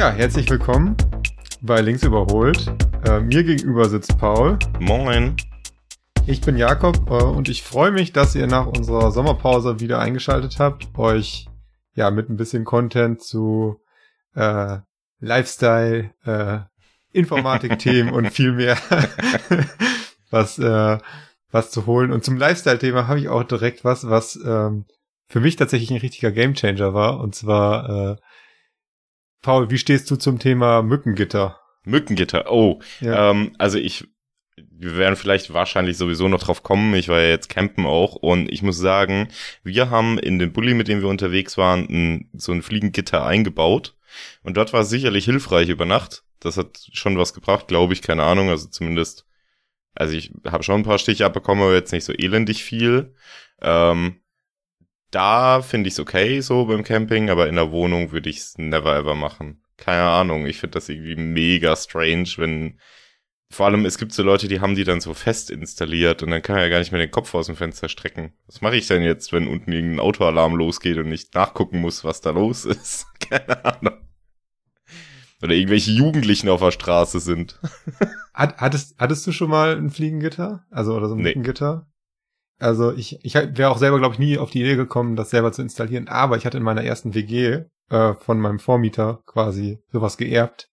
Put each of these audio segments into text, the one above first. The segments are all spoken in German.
Ja, herzlich willkommen bei Links überholt. Äh, mir gegenüber sitzt Paul. Moin. Ich bin Jakob äh, und ich freue mich, dass ihr nach unserer Sommerpause wieder eingeschaltet habt, euch ja mit ein bisschen Content zu äh, Lifestyle, äh, Informatik-Themen und viel mehr was äh, was zu holen. Und zum Lifestyle-Thema habe ich auch direkt was, was ähm, für mich tatsächlich ein richtiger Gamechanger war. Und zwar, äh, Paul, wie stehst du zum Thema Mückengitter? Mückengitter, oh. Ja. Ähm, also ich, wir werden vielleicht wahrscheinlich sowieso noch drauf kommen. Ich war ja jetzt campen auch und ich muss sagen, wir haben in den Bulli, mit dem wir unterwegs waren, ein, so ein Fliegengitter eingebaut. Und dort war es sicherlich hilfreich über Nacht. Das hat schon was gebracht, glaube ich, keine Ahnung. Also zumindest also ich habe schon ein paar Stiche abbekommen, aber jetzt nicht so elendig viel. Ähm, da finde ich es okay so beim Camping, aber in der Wohnung würde ich es never ever machen. Keine Ahnung, ich finde das irgendwie mega strange, wenn vor allem es gibt so Leute, die haben die dann so fest installiert und dann kann er ja gar nicht mehr den Kopf aus dem Fenster strecken. Was mache ich denn jetzt, wenn unten irgendein Autoalarm losgeht und ich nachgucken muss, was da los ist? Keine Ahnung. Oder irgendwelche Jugendlichen auf der Straße sind. Hat, hattest, hattest du schon mal ein Fliegengitter? Also, oder so ein nee. Fliegengitter? Also, ich, ich wäre auch selber, glaube ich, nie auf die Idee gekommen, das selber zu installieren. Aber ich hatte in meiner ersten WG äh, von meinem Vormieter quasi sowas geerbt.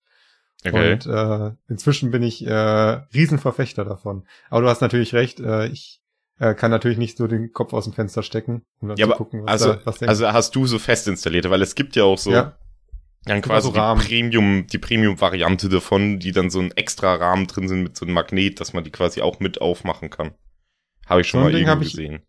Okay. Und äh, inzwischen bin ich äh, Riesenverfechter davon. Aber du hast natürlich recht, äh, ich äh, kann natürlich nicht so den Kopf aus dem Fenster stecken, um dann ja, zu gucken, was also, da was Also hast du so fest installierte, weil es gibt ja auch so ja. Dann quasi so die Premium, die Premium-Variante davon, die dann so ein extra Rahmen drin sind mit so einem Magnet, dass man die quasi auch mit aufmachen kann. Habe ich schon so mal irgendwo gesehen.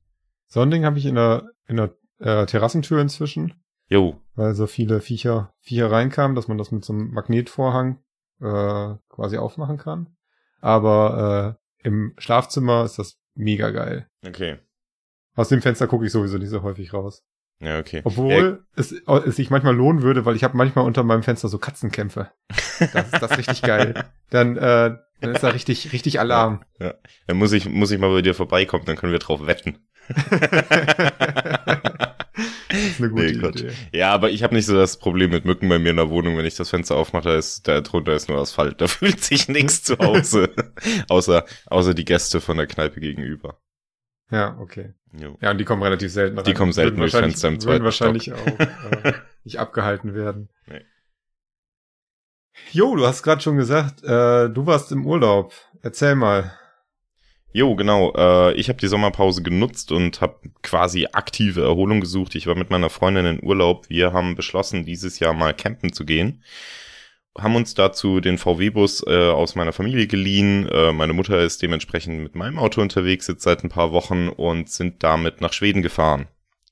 So ein Ding habe ich in der, in der äh, Terrassentür inzwischen. Jo. Weil so viele Viecher, Viecher reinkamen, dass man das mit so einem Magnetvorhang äh, quasi aufmachen kann. Aber äh, im Schlafzimmer ist das mega geil. Okay. Aus dem Fenster gucke ich sowieso nicht so häufig raus. Ja, okay. Obwohl ja. Es, es sich manchmal lohnen würde, weil ich habe manchmal unter meinem Fenster so Katzenkämpfe. Das ist das richtig geil. Dann, äh, dann ist da richtig, richtig Alarm. Ja, ja. Dann muss ich, muss ich mal bei dir vorbeikommen, dann können wir drauf wetten. das ist eine gute nee, Idee. Ja, aber ich habe nicht so das Problem mit Mücken bei mir in der Wohnung, wenn ich das Fenster aufmache, da ist da drunter ist nur Asphalt. Da fühlt sich nichts zu Hause. außer, außer die Gäste von der Kneipe gegenüber. Ja, okay. Jo. Ja, und die kommen relativ selten rein. Die kommen selten durchs Fenster im zweiten wahrscheinlich Stock. auch äh, nicht abgehalten werden. Nee. Jo, du hast gerade schon gesagt, äh, du warst im Urlaub. Erzähl mal. Jo, genau. Äh, ich habe die Sommerpause genutzt und habe quasi aktive Erholung gesucht. Ich war mit meiner Freundin in Urlaub. Wir haben beschlossen, dieses Jahr mal campen zu gehen haben uns dazu den VW-Bus äh, aus meiner Familie geliehen. Äh, meine Mutter ist dementsprechend mit meinem Auto unterwegs jetzt seit ein paar Wochen und sind damit nach Schweden gefahren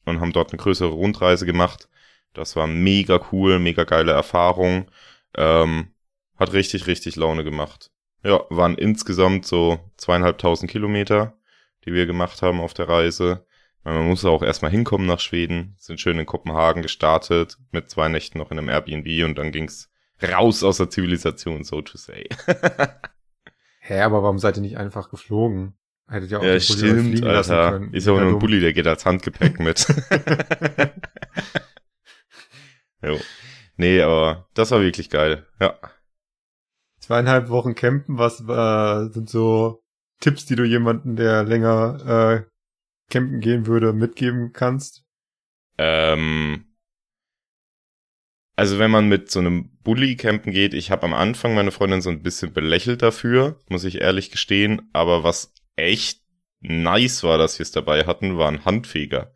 und haben dort eine größere Rundreise gemacht. Das war mega cool, mega geile Erfahrung. Ähm, hat richtig, richtig Laune gemacht. Ja, waren insgesamt so zweieinhalbtausend Kilometer, die wir gemacht haben auf der Reise. Man muss auch erstmal hinkommen nach Schweden, sind schön in Kopenhagen gestartet, mit zwei Nächten noch in einem Airbnb und dann ging's raus aus der Zivilisation, so to say. Hä, aber warum seid ihr nicht einfach geflogen? Hättet ja auch ja, stimmt, Alter. Ist ja auch nur ein Bulli, der geht als Handgepäck mit. jo. Nee, aber das war wirklich geil. Ja. Zweieinhalb Wochen campen, was äh, sind so Tipps, die du jemanden, der länger äh, campen gehen würde, mitgeben kannst? Ähm, also wenn man mit so einem Bully campen geht, ich habe am Anfang meine Freundin so ein bisschen belächelt dafür, muss ich ehrlich gestehen, aber was echt nice war, dass wir es dabei hatten, war ein Handfeger.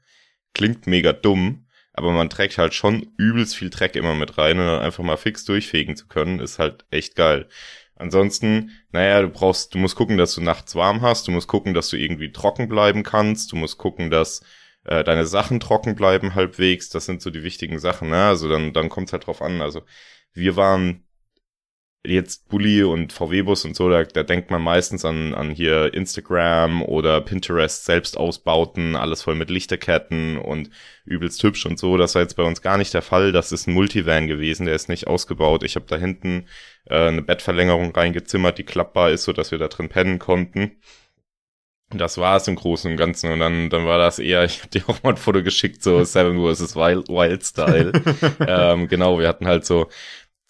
Klingt mega dumm, aber man trägt halt schon übelst viel Dreck immer mit rein und dann einfach mal fix durchfegen zu können, ist halt echt geil. Ansonsten, naja, du brauchst, du musst gucken, dass du nachts warm hast, du musst gucken, dass du irgendwie trocken bleiben kannst, du musst gucken, dass äh, deine Sachen trocken bleiben halbwegs, das sind so die wichtigen Sachen, ne? Also dann, dann kommt es halt drauf an. Also wir waren jetzt Bulli und VW-Bus und so, da, da denkt man meistens an, an hier Instagram oder Pinterest Selbstausbauten, alles voll mit Lichterketten und übelst hübsch und so. Das war jetzt bei uns gar nicht der Fall. Das ist ein Multivan gewesen, der ist nicht ausgebaut. Ich habe da hinten äh, eine Bettverlängerung reingezimmert, die klappbar ist, so dass wir da drin pennen konnten das war es im Großen und Ganzen. Und dann, dann war das eher, ich habe dir auch mal ein Foto geschickt, so Seven vs. Wild, Wild Style. ähm, genau, wir hatten halt so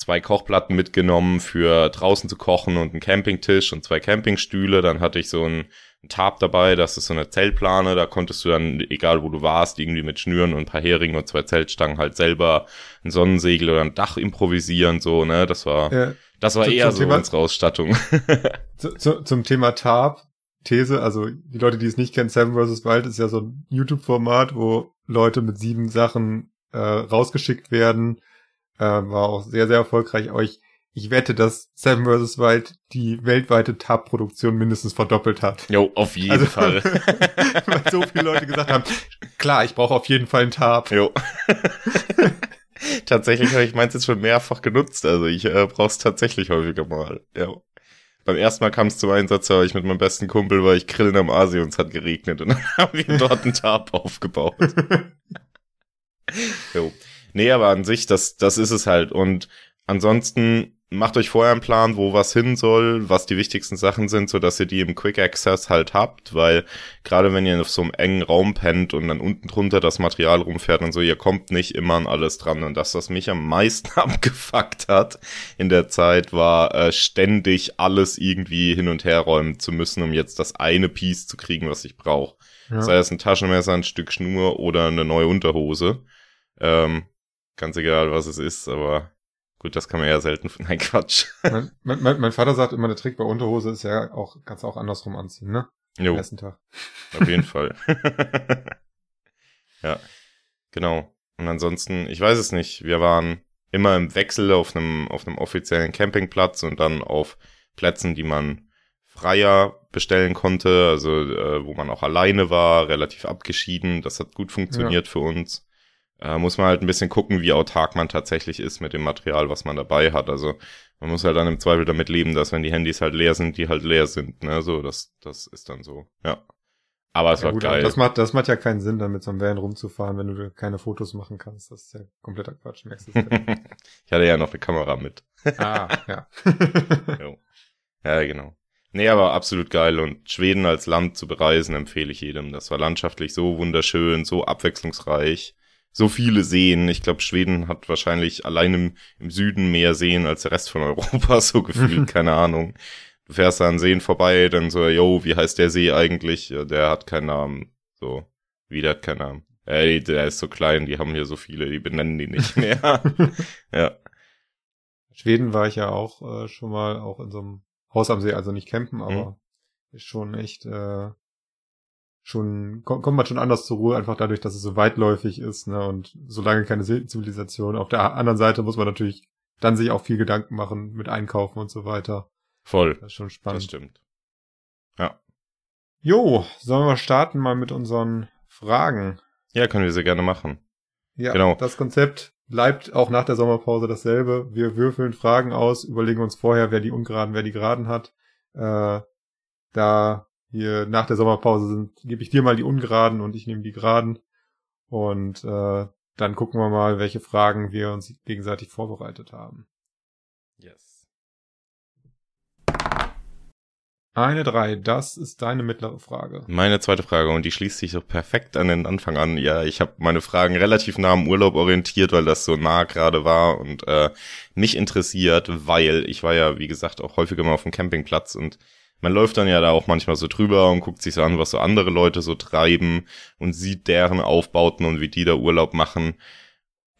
zwei Kochplatten mitgenommen für draußen zu kochen und einen Campingtisch und zwei Campingstühle. Dann hatte ich so ein, Tarp dabei, das ist so eine Zeltplane, da konntest du dann, egal wo du warst, irgendwie mit Schnüren und ein paar Heringen und zwei Zeltstangen halt selber ein Sonnensegel oder ein Dach improvisieren, so, ne, das war, ja. das war zu, eher so Thema, unsere Ausstattung. zu, zu, zum Thema Tarp, These, also die Leute, die es nicht kennen, Seven vs. Wild ist ja so ein YouTube-Format, wo Leute mit sieben Sachen äh, rausgeschickt werden, äh, war auch sehr, sehr erfolgreich. Aber ich, ich wette, dass Seven vs. Wild die weltweite Tab-Produktion mindestens verdoppelt hat. Jo, auf jeden also, Fall. weil so viele Leute gesagt haben, klar, ich brauche auf jeden Fall einen Tab. Jo. tatsächlich habe ich meins jetzt schon mehrfach genutzt. Also ich äh, brauche es tatsächlich häufiger mal. Ja. Beim ersten Mal kam es zum Einsatz, war ich mit meinem besten Kumpel, weil ich grillen am Asi und es hat geregnet und dann haben wir dort einen Tab aufgebaut. jo. Nee, aber an sich, das, das ist es halt. Und ansonsten macht euch vorher einen Plan, wo was hin soll, was die wichtigsten Sachen sind, so dass ihr die im Quick Access halt habt, weil gerade wenn ihr auf so einem engen Raum pennt und dann unten drunter das Material rumfährt und so, ihr kommt nicht immer an alles dran. Und das, was mich am meisten abgefuckt hat in der Zeit, war äh, ständig alles irgendwie hin und her räumen zu müssen, um jetzt das eine Piece zu kriegen, was ich brauche. Ja. Sei es ein Taschenmesser, ein Stück Schnur oder eine neue Unterhose. Ähm, ganz egal, was es ist, aber gut, das kann man ja selten. Nein, Quatsch. Mein, mein, mein Vater sagt immer, der Trick bei Unterhose ist ja auch, kannst du auch andersrum anziehen, ne? Jo. Am Tag. Auf jeden Fall. ja, genau. Und ansonsten, ich weiß es nicht, wir waren immer im Wechsel auf einem, auf einem offiziellen Campingplatz und dann auf Plätzen, die man freier bestellen konnte, also äh, wo man auch alleine war, relativ abgeschieden. Das hat gut funktioniert ja. für uns äh, muss man halt ein bisschen gucken, wie autark man tatsächlich ist mit dem Material, was man dabei hat. Also man muss halt dann im Zweifel damit leben, dass wenn die Handys halt leer sind, die halt leer sind. Ne? So, das, das ist dann so, ja. Aber es ja, war gut, geil. Das macht, das macht ja keinen Sinn, dann mit so einem Van rumzufahren, wenn du keine Fotos machen kannst. Das ist ja kompletter Quatsch. Merkst du ich hatte ja noch eine Kamera mit. ah, ja. ja, genau. Nee, aber absolut geil. Und Schweden als Land zu bereisen, empfehle ich jedem. Das war landschaftlich so wunderschön, so abwechslungsreich so viele Seen. Ich glaube, Schweden hat wahrscheinlich allein im, im, Süden mehr Seen als der Rest von Europa, so gefühlt, keine Ahnung. Du fährst da an Seen vorbei, dann so, yo, wie heißt der See eigentlich? Der hat keinen Namen. So, wie der hat keinen Namen. Ey, der ist so klein, die haben hier so viele, die benennen die nicht mehr. ja. Schweden war ich ja auch äh, schon mal, auch in so einem Haus am See, also nicht campen, aber mhm. ist schon echt äh, schon, kommt man schon anders zur Ruhe, einfach dadurch, dass es so weitläufig ist, ne, und solange keine Zivilisation. Auf der anderen Seite muss man natürlich dann sich auch viel Gedanken machen mit Einkaufen und so weiter. Voll. Das ist schon spannend. Das stimmt. Ja. Jo, sollen wir starten mal mit unseren Fragen? Ja, können wir sehr gerne machen. Ja, genau. das Konzept bleibt auch nach der Sommerpause dasselbe. Wir würfeln Fragen aus, überlegen uns vorher, wer die ungeraden, wer die geraden hat. Äh, da hier nach der Sommerpause sind, gebe ich dir mal die ungeraden und ich nehme die geraden. Und äh, dann gucken wir mal, welche Fragen wir uns gegenseitig vorbereitet haben. Yes. Eine drei, das ist deine mittlere Frage. Meine zweite Frage und die schließt sich so perfekt an den Anfang an. Ja, ich habe meine Fragen relativ nah am Urlaub orientiert, weil das so nah gerade war und äh, mich interessiert, weil ich war ja, wie gesagt, auch häufiger mal auf dem Campingplatz und man läuft dann ja da auch manchmal so drüber und guckt sich so an, was so andere Leute so treiben und sieht deren Aufbauten und wie die da Urlaub machen.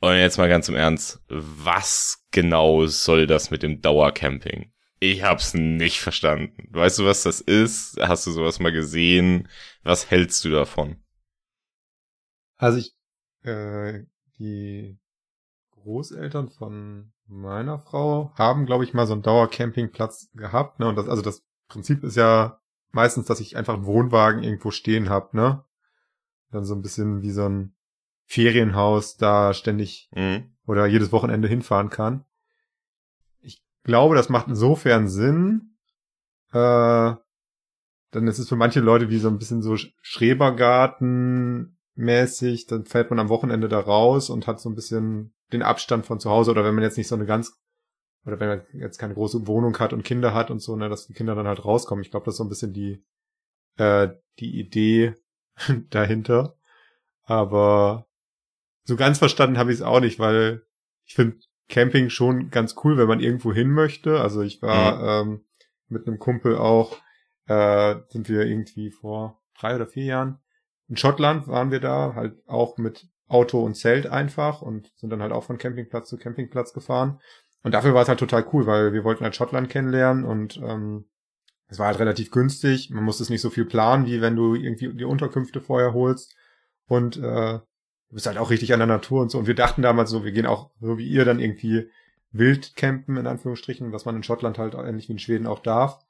Und jetzt mal ganz im Ernst, was genau soll das mit dem Dauercamping? Ich hab's nicht verstanden. Weißt du, was das ist? Hast du sowas mal gesehen? Was hältst du davon? Also ich, äh, die Großeltern von meiner Frau haben, glaube ich, mal so einen Dauercampingplatz gehabt, ne? Und das, also das Prinzip ist ja meistens, dass ich einfach einen Wohnwagen irgendwo stehen hab, ne? Dann so ein bisschen wie so ein Ferienhaus da ständig mhm. oder jedes Wochenende hinfahren kann. Ich glaube, das macht insofern Sinn. Äh, dann ist es für manche Leute wie so ein bisschen so Schrebergarten mäßig. Dann fährt man am Wochenende da raus und hat so ein bisschen den Abstand von zu Hause oder wenn man jetzt nicht so eine ganz oder wenn man jetzt keine große Wohnung hat und Kinder hat und so, ne, dass die Kinder dann halt rauskommen. Ich glaube, das ist so ein bisschen die, äh, die Idee dahinter. Aber so ganz verstanden habe ich es auch nicht, weil ich finde Camping schon ganz cool, wenn man irgendwo hin möchte. Also ich war mhm. ähm, mit einem Kumpel auch, äh, sind wir irgendwie vor drei oder vier Jahren in Schottland waren wir da, halt auch mit Auto und Zelt einfach und sind dann halt auch von Campingplatz zu Campingplatz gefahren. Und dafür war es halt total cool, weil wir wollten halt Schottland kennenlernen und ähm, es war halt relativ günstig. Man musste es nicht so viel planen, wie wenn du irgendwie die Unterkünfte vorher holst. Und äh, du bist halt auch richtig an der Natur und so. Und wir dachten damals so, wir gehen auch so wie ihr dann irgendwie wild campen, in Anführungsstrichen, was man in Schottland halt ähnlich wie in Schweden auch darf.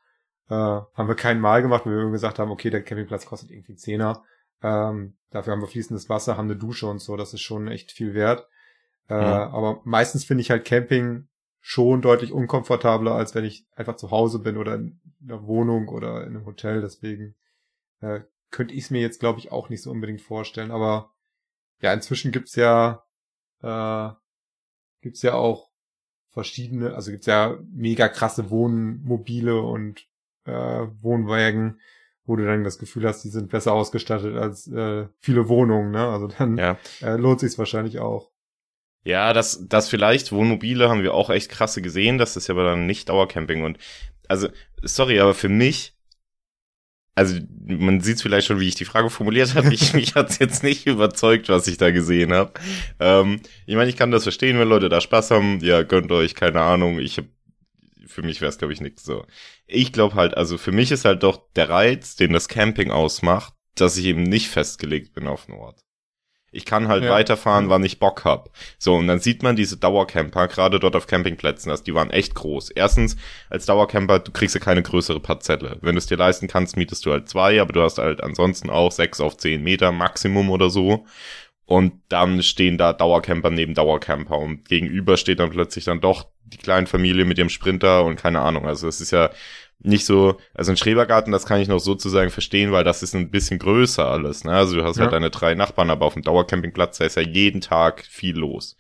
Äh, haben wir kein Mal gemacht, weil wir gesagt haben, okay, der Campingplatz kostet irgendwie Zehner. Ähm, dafür haben wir fließendes Wasser, haben eine Dusche und so, das ist schon echt viel wert. Äh, mhm. Aber meistens finde ich halt Camping schon deutlich unkomfortabler, als wenn ich einfach zu Hause bin oder in einer Wohnung oder in einem Hotel. Deswegen äh, könnte ich es mir jetzt, glaube ich, auch nicht so unbedingt vorstellen. Aber ja, inzwischen gibt's ja äh, gibt's ja auch verschiedene, also gibt's ja mega krasse Wohnmobile und äh, Wohnwagen, wo du dann das Gefühl hast, die sind besser ausgestattet als äh, viele Wohnungen, ne? Also dann ja. äh, lohnt sich's wahrscheinlich auch. Ja, das, das vielleicht, Wohnmobile haben wir auch echt krasse gesehen, das ist ja aber dann nicht Dauercamping und also, sorry, aber für mich, also man sieht vielleicht schon, wie ich die Frage formuliert habe. Ich, mich hat's jetzt nicht überzeugt, was ich da gesehen habe. Ähm, ich meine, ich kann das verstehen, wenn Leute da Spaß haben. Ja, gönnt euch, keine Ahnung. Ich hab, für mich wäre es, glaube ich, nichts so. Ich glaube halt, also für mich ist halt doch der Reiz, den das Camping ausmacht, dass ich eben nicht festgelegt bin auf einen Ort. Ich kann halt ja. weiterfahren, wann ich Bock hab. So, und dann sieht man diese Dauercamper, gerade dort auf Campingplätzen, also die waren echt groß. Erstens, als Dauercamper, du kriegst ja keine größere Parzelle. Wenn du es dir leisten kannst, mietest du halt zwei, aber du hast halt ansonsten auch sechs auf zehn Meter Maximum oder so. Und dann stehen da Dauercamper neben Dauercamper und gegenüber steht dann plötzlich dann doch die kleine Familie mit dem Sprinter und keine Ahnung. Also es ist ja nicht so, also ein Schrebergarten, das kann ich noch sozusagen verstehen, weil das ist ein bisschen größer alles. Ne? Also du hast halt ja. halt deine drei Nachbarn, aber auf dem Dauercampingplatz, da ist ja jeden Tag viel los.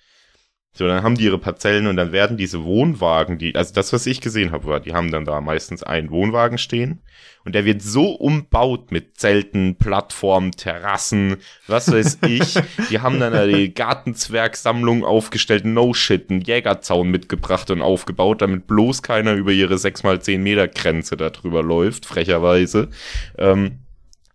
So, dann haben die ihre Parzellen und dann werden diese Wohnwagen, die, also das, was ich gesehen habe, war, die haben dann da meistens einen Wohnwagen stehen und der wird so umbaut mit Zelten, Plattformen, Terrassen, was weiß ich. die haben dann die Gartenzwergsammlung aufgestellt, no shit, einen Jägerzaun mitgebracht und aufgebaut, damit bloß keiner über ihre 6 mal 10 Meter Grenze da drüber läuft, frecherweise. Ähm,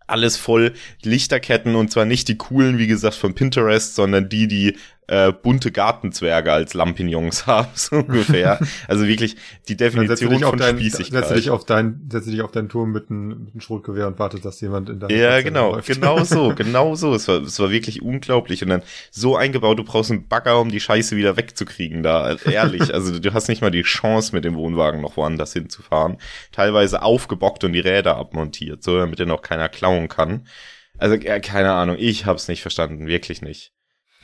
alles voll Lichterketten und zwar nicht die coolen, wie gesagt, von Pinterest, sondern die, die äh, bunte Gartenzwerge als Lampignons haben, so ungefähr. Also wirklich die Definition von dein, Spießigkeit. Setze dich auf dein, setze dich auf deinen Turm mit einem, mit einem Schrotgewehr und wartet, dass jemand in deinem Ja, genau, läuft. genau so, genau so. Es war, es war wirklich unglaublich. Und dann so eingebaut, du brauchst einen Bagger, um die Scheiße wieder wegzukriegen da. Ehrlich, also du hast nicht mal die Chance, mit dem Wohnwagen noch woanders hinzufahren. Teilweise aufgebockt und die Räder abmontiert, so damit den auch keiner klauen kann. Also, keine Ahnung, ich hab's nicht verstanden, wirklich nicht.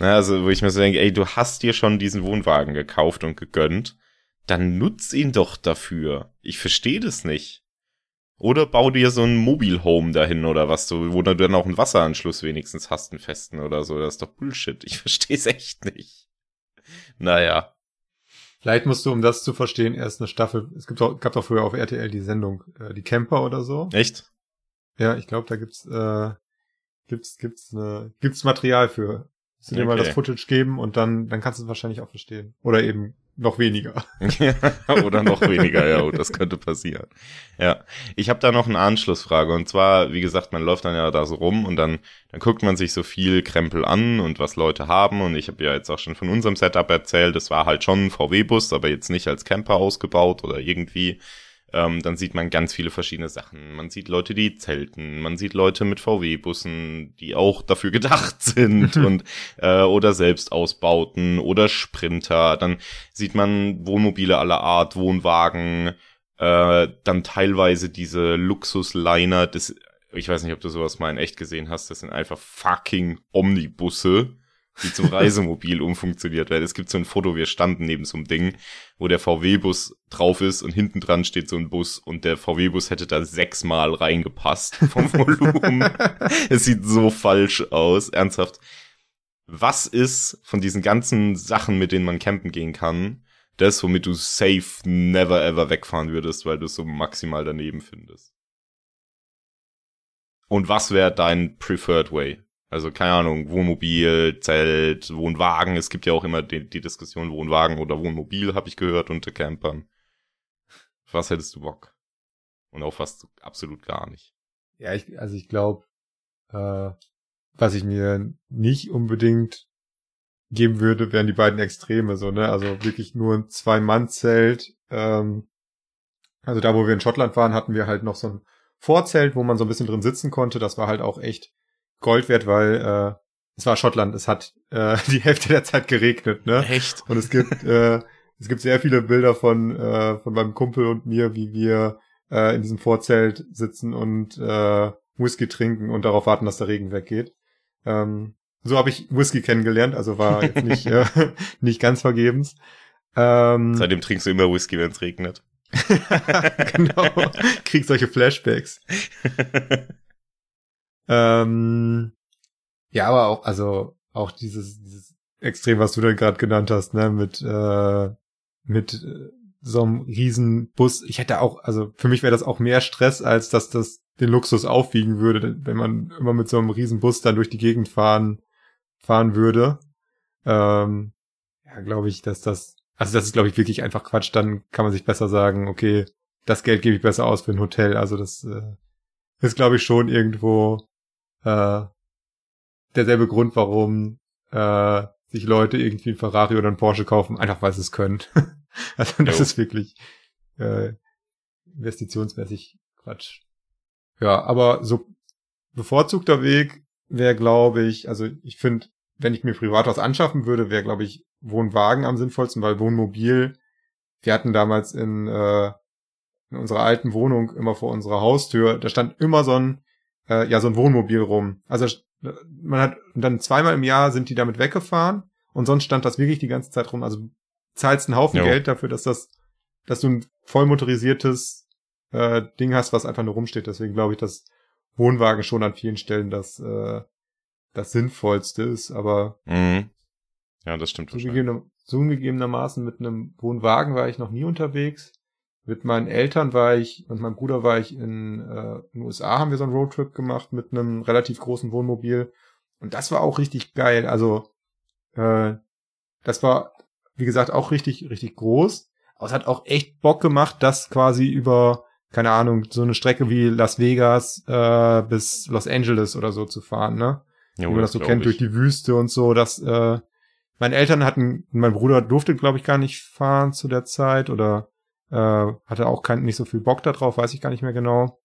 Ne, also, wo ich mir so denke, ey, du hast dir schon diesen Wohnwagen gekauft und gegönnt, dann nutz ihn doch dafür. Ich verstehe das nicht. Oder bau dir so ein Mobile Home dahin oder was, so, wo du dann auch einen Wasseranschluss wenigstens hast, einen festen oder so. Das ist doch Bullshit. Ich verstehe es echt nicht. Naja. Vielleicht musst du, um das zu verstehen, erst eine Staffel. Es gibt auch, gab doch früher auf RTL die Sendung äh, Die Camper oder so. Echt? Ja, ich glaube, da gibt's äh, gibt's gibt's eine gibt's Material für. Du dir mal das Footage geben und dann, dann kannst du es wahrscheinlich auch verstehen. Oder eben noch weniger. Oder noch weniger, ja, oh, das könnte passieren. Ja, ich habe da noch eine Anschlussfrage und zwar, wie gesagt, man läuft dann ja da so rum und dann, dann guckt man sich so viel Krempel an und was Leute haben und ich habe ja jetzt auch schon von unserem Setup erzählt, es war halt schon ein VW-Bus, aber jetzt nicht als Camper ausgebaut oder irgendwie ähm, dann sieht man ganz viele verschiedene Sachen. Man sieht Leute, die zelten, man sieht Leute mit VW-Bussen, die auch dafür gedacht sind und äh, oder selbst ausbauten oder Sprinter. Dann sieht man Wohnmobile aller Art, Wohnwagen, äh, dann teilweise diese Luxusliner, das ich weiß nicht, ob du sowas mal in echt gesehen hast, das sind einfach fucking Omnibusse die zum Reisemobil umfunktioniert werden. Es gibt so ein Foto, wir standen neben so einem Ding, wo der VW-Bus drauf ist und hinten dran steht so ein Bus und der VW-Bus hätte da sechsmal reingepasst vom Volumen. es sieht so falsch aus, ernsthaft. Was ist von diesen ganzen Sachen, mit denen man campen gehen kann, das, womit du safe never ever wegfahren würdest, weil du es so maximal daneben findest? Und was wäre dein preferred way? Also keine Ahnung, Wohnmobil, Zelt, Wohnwagen. Es gibt ja auch immer die, die Diskussion Wohnwagen oder Wohnmobil, habe ich gehört, unter Campern. Was hättest du Bock? Und auf was absolut gar nicht. Ja, ich, also ich glaube, äh, was ich mir nicht unbedingt geben würde, wären die beiden Extreme, so, ne? Also wirklich nur ein Zwei-Mann-Zelt. Ähm, also da, wo wir in Schottland waren, hatten wir halt noch so ein Vorzelt, wo man so ein bisschen drin sitzen konnte. Das war halt auch echt Gold wert, weil äh, es war Schottland, es hat äh, die Hälfte der Zeit geregnet, ne? Echt? Und es gibt äh, es gibt sehr viele Bilder von äh, von meinem Kumpel und mir, wie wir äh, in diesem Vorzelt sitzen und äh, Whisky trinken und darauf warten, dass der Regen weggeht. Ähm, so habe ich Whisky kennengelernt, also war jetzt nicht, äh, nicht ganz vergebens. Ähm, Seitdem trinkst du immer Whisky, wenn es regnet. genau. Krieg solche Flashbacks. Ähm, ja, aber auch, also auch dieses, dieses Extrem, was du dann gerade genannt hast, ne, mit, äh, mit äh, so einem riesen Bus. Ich hätte auch, also für mich wäre das auch mehr Stress, als dass das den Luxus aufwiegen würde, wenn man immer mit so einem riesen Bus dann durch die Gegend fahren fahren würde, ähm, ja, glaube ich, dass das, also das ist, glaube ich, wirklich einfach Quatsch. Dann kann man sich besser sagen, okay, das Geld gebe ich besser aus für ein Hotel. Also das äh, ist, glaube ich, schon irgendwo äh, derselbe Grund, warum äh, sich Leute irgendwie ein Ferrari oder ein Porsche kaufen, einfach weil sie es können. also das jo. ist wirklich äh, investitionsmäßig Quatsch. Ja, aber so bevorzugter Weg wäre, glaube ich, also ich finde, wenn ich mir privat was anschaffen würde, wäre, glaube ich, Wohnwagen am sinnvollsten, weil Wohnmobil, wir hatten damals in, äh, in unserer alten Wohnung immer vor unserer Haustür, da stand immer so ein, äh, ja, so ein Wohnmobil rum. Also man hat, dann zweimal im Jahr sind die damit weggefahren und sonst stand das wirklich die ganze Zeit rum. Also zahlst einen Haufen jo. Geld dafür, dass das, dass du ein voll motorisiertes äh, Ding hast, was einfach nur rumsteht. Deswegen glaube ich, dass Wohnwagen schon an vielen Stellen das, äh, das Sinnvollste ist, aber mhm. ja, das stimmt. Zugegebener, zugegebenermaßen mit einem Wohnwagen war ich noch nie unterwegs. Mit meinen Eltern war ich und meinem Bruder war ich in, äh, in den USA, haben wir so einen Roadtrip gemacht mit einem relativ großen Wohnmobil. Und das war auch richtig geil. Also, äh, das war, wie gesagt, auch richtig, richtig groß. Aber es hat auch echt Bock gemacht, das quasi über keine Ahnung, so eine Strecke wie Las Vegas äh, bis Los Angeles oder so zu fahren, ne? Ja, wie man das so kennt, ich. durch die Wüste und so, dass äh, meine Eltern hatten, mein Bruder durfte, glaube ich, gar nicht fahren zu der Zeit oder äh, hatte auch kein, nicht so viel Bock darauf, weiß ich gar nicht mehr genau.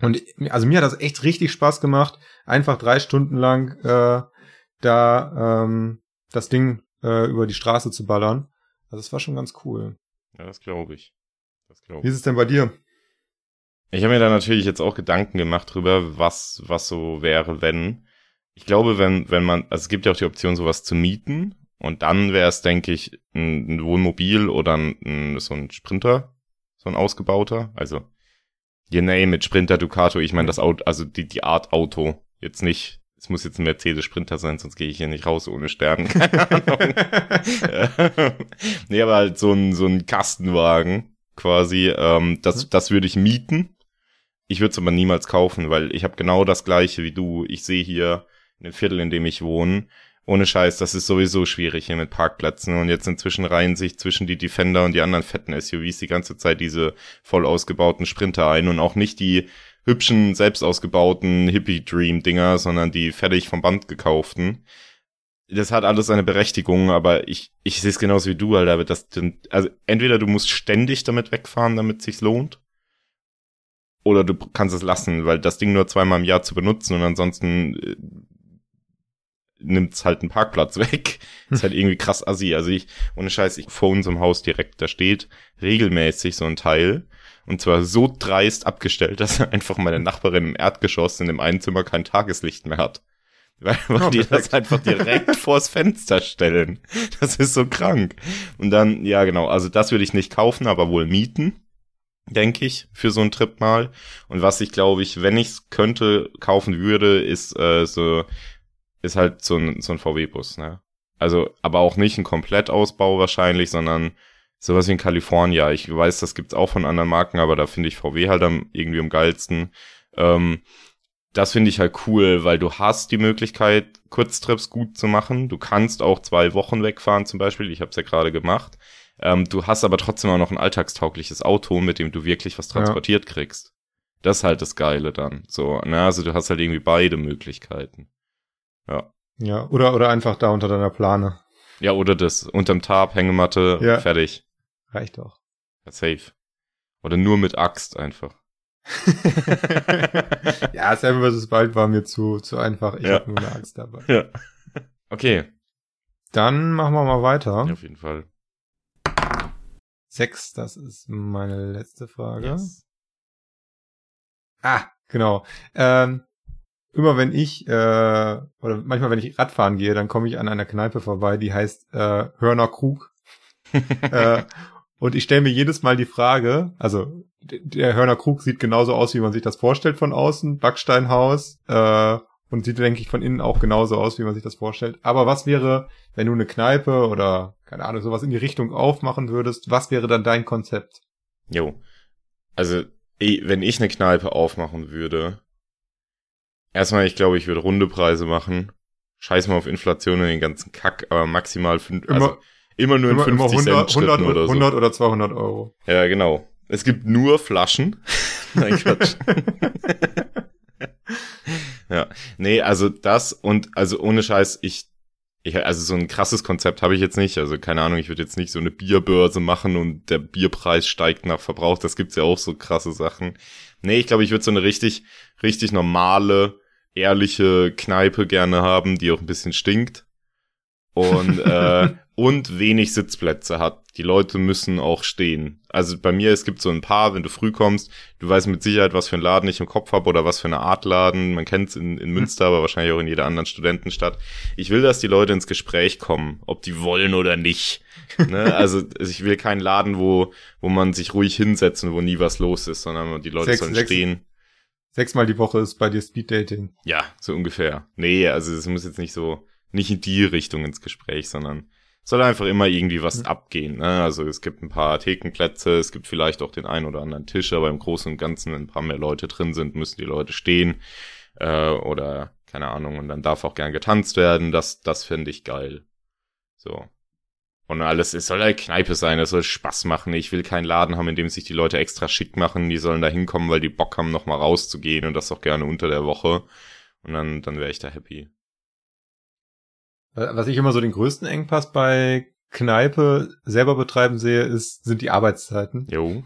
Und also mir hat das echt richtig Spaß gemacht, einfach drei Stunden lang äh, da ähm, das Ding äh, über die Straße zu ballern. Also es war schon ganz cool. Ja, das glaube ich. Das glaub ich. Wie ist es denn bei dir? Ich habe mir da natürlich jetzt auch Gedanken gemacht drüber, was, was so wäre, wenn. Ich glaube, wenn, wenn man, also es gibt ja auch die Option, sowas zu mieten. Und dann wäre es, denke ich, ein, Wohnmobil oder ein, so ein Sprinter, so ein ausgebauter. Also, you name it, Sprinter, Ducato. Ich meine, das Auto, also die, die Art Auto. Jetzt nicht, es muss jetzt ein Mercedes Sprinter sein, sonst gehe ich hier nicht raus ohne Stern. Keine Ahnung. nee, aber halt so ein, so ein Kastenwagen quasi. Ähm, das, mhm. das würde ich mieten ich würde es aber niemals kaufen, weil ich habe genau das gleiche wie du. Ich sehe hier in dem Viertel, in dem ich wohne, ohne Scheiß, das ist sowieso schwierig hier mit Parkplätzen. Und jetzt inzwischen reihen sich zwischen die Defender und die anderen fetten SUVs die ganze Zeit diese voll ausgebauten Sprinter ein und auch nicht die hübschen, selbst ausgebauten Hippie-Dream-Dinger, sondern die fertig vom Band gekauften. Das hat alles seine Berechtigung, aber ich, ich sehe es genauso wie du, Alter. Das, also entweder du musst ständig damit wegfahren, damit es sich lohnt, oder du kannst es lassen, weil das Ding nur zweimal im Jahr zu benutzen und ansonsten äh, nimmt's halt einen Parkplatz weg. ist halt irgendwie krass assi. Also ich, ohne Scheiß, ich vor unserem Haus direkt, da steht regelmäßig so ein Teil. Und zwar so dreist abgestellt, dass einfach meine Nachbarin im Erdgeschoss in dem einen Zimmer kein Tageslicht mehr hat. Weil, weil oh, die das einfach direkt vors Fenster stellen. Das ist so krank. Und dann, ja genau, also das würde ich nicht kaufen, aber wohl mieten denke ich, für so einen Trip mal. Und was ich glaube ich, wenn ich es könnte, kaufen würde, ist äh, so, ist halt so ein, so ein VW-Bus, ne? Also, aber auch nicht ein Komplettausbau wahrscheinlich, sondern sowas wie in California. Ich weiß, das gibt's auch von anderen Marken, aber da finde ich VW halt am, irgendwie am geilsten. Ähm, das finde ich halt cool, weil du hast die Möglichkeit, Kurztrips gut zu machen. Du kannst auch zwei Wochen wegfahren zum Beispiel. Ich habe es ja gerade gemacht. Ähm, du hast aber trotzdem auch noch ein alltagstaugliches Auto, mit dem du wirklich was transportiert ja. kriegst. Das ist halt das Geile dann. So, ne, also du hast halt irgendwie beide Möglichkeiten. Ja. Ja, oder, oder einfach da unter deiner Plane. Ja, oder das. Unterm Tarp, Hängematte, ja. fertig. Reicht auch. Ja, safe. Oder nur mit Axt einfach. ja, Seven vs. Wild war mir zu, zu einfach. Ich ja. habe nur eine Axt dabei. Ja. Okay. Dann machen wir mal weiter. Ja, auf jeden Fall. Sechs, das ist meine letzte Frage. Yes. Ah, genau. Ähm, immer wenn ich, äh, oder manchmal wenn ich Radfahren gehe, dann komme ich an einer Kneipe vorbei, die heißt äh, Hörner Krug. äh, und ich stelle mir jedes Mal die Frage, also der Hörner Krug sieht genauso aus, wie man sich das vorstellt von außen, Backsteinhaus, äh, und sieht, denke ich, von innen auch genauso aus, wie man sich das vorstellt. Aber was wäre, wenn du eine Kneipe oder, keine Ahnung, sowas in die Richtung aufmachen würdest, was wäre dann dein Konzept? Jo. Also, wenn ich eine Kneipe aufmachen würde, erstmal, ich glaube, ich würde runde Preise machen. Scheiß mal auf Inflation und den ganzen Kack, aber maximal fünf, immer, also immer nur in immer, 50 immer 100, Cent 100, oder so. 100 oder 200 Euro. Ja, genau. Es gibt nur Flaschen. Nein, Quatsch. ja, nee, also das und also ohne Scheiß, ich, ich also so ein krasses Konzept habe ich jetzt nicht. Also keine Ahnung, ich würde jetzt nicht so eine Bierbörse machen und der Bierpreis steigt nach Verbrauch. Das gibt's ja auch so krasse Sachen. Nee, ich glaube, ich würde so eine richtig, richtig normale ehrliche Kneipe gerne haben, die auch ein bisschen stinkt und äh, und wenig Sitzplätze hat. Die Leute müssen auch stehen. Also bei mir, es gibt so ein paar, wenn du früh kommst, du weißt mit Sicherheit, was für ein Laden ich im Kopf habe oder was für eine Art Laden. Man kennt es in, in Münster, aber wahrscheinlich auch in jeder anderen Studentenstadt. Ich will, dass die Leute ins Gespräch kommen, ob die wollen oder nicht. ne? Also ich will keinen Laden, wo, wo man sich ruhig hinsetzen, wo nie was los ist, sondern die Leute sechs, sollen sechs, stehen. Sechsmal die Woche ist bei dir Speeddating. Ja, so ungefähr. Nee, also es muss jetzt nicht so, nicht in die Richtung ins Gespräch, sondern soll einfach immer irgendwie was mhm. abgehen. Ne? Also es gibt ein paar Thekenplätze, es gibt vielleicht auch den einen oder anderen Tisch, aber im Großen und Ganzen, wenn ein paar mehr Leute drin sind, müssen die Leute stehen. Äh, oder, keine Ahnung, und dann darf auch gern getanzt werden. Das, das finde ich geil. So. Und alles, es soll halt Kneipe sein, es soll Spaß machen. Ich will keinen Laden haben, in dem sich die Leute extra schick machen. Die sollen da hinkommen, weil die Bock haben, nochmal rauszugehen und das auch gerne unter der Woche. Und dann, dann wäre ich da happy. Was ich immer so den größten Engpass bei Kneipe selber betreiben sehe, ist, sind die Arbeitszeiten. Jo.